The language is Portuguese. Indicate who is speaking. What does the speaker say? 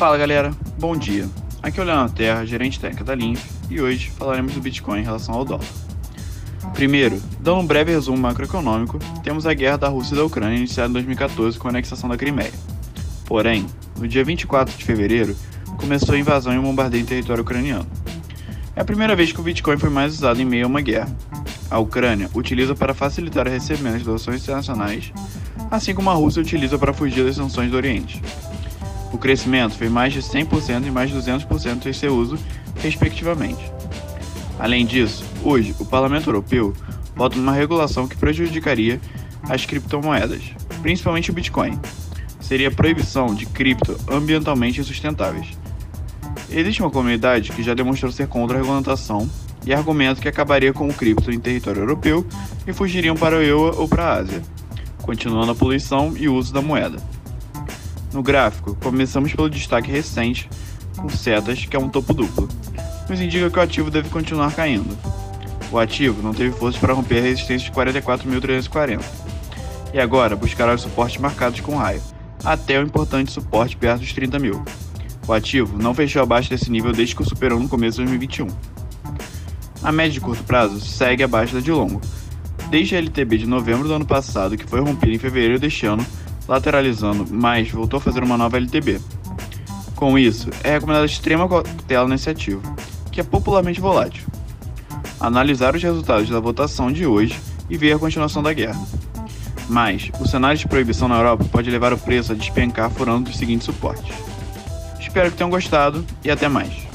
Speaker 1: Fala galera, bom dia. Aqui é o Leandro Terra, gerente técnico da Linf, e hoje falaremos do Bitcoin em relação ao dólar. Primeiro, dando um breve resumo macroeconômico, temos a guerra da Rússia e da Ucrânia iniciada em 2014 com a anexação da Crimeia. Porém, no dia 24 de fevereiro, começou a invasão e o bombardeio em território ucraniano. É a primeira vez que o Bitcoin foi mais usado em meio a uma guerra. A Ucrânia utiliza para facilitar o recebimento de doações internacionais, assim como a Rússia utiliza para fugir das sanções do Oriente. O crescimento foi mais de 100% e mais de 200% em seu uso, respectivamente. Além disso, hoje o Parlamento Europeu vota numa regulação que prejudicaria as criptomoedas, principalmente o Bitcoin. Seria a proibição de cripto ambientalmente insustentáveis. Existe uma comunidade que já demonstrou ser contra a regulamentação e argumenta que acabaria com o cripto em território europeu e fugiriam para o EUA ou para a Ásia, continuando a poluição e o uso da moeda. No gráfico, começamos pelo destaque recente com setas, que é um topo duplo. Nos indica que o ativo deve continuar caindo. O ativo não teve força para romper a resistência de 44.340 e agora buscará os suportes marcados com raio, até o importante suporte perto dos 30 mil. O ativo não fechou abaixo desse nível desde que o superou no começo de 2021. A média de curto prazo segue abaixo da de longo, desde a LTB de novembro do ano passado, que foi rompida em fevereiro deste ano, lateralizando, mas voltou a fazer uma nova LTB. Com isso, é recomendada extrema cautela nesse ativo, que é popularmente volátil. Analisar os resultados da votação de hoje e ver a continuação da guerra. Mas, o cenário de proibição na Europa pode levar o preço a despencar furando os seguintes suportes. Espero que tenham gostado e até mais.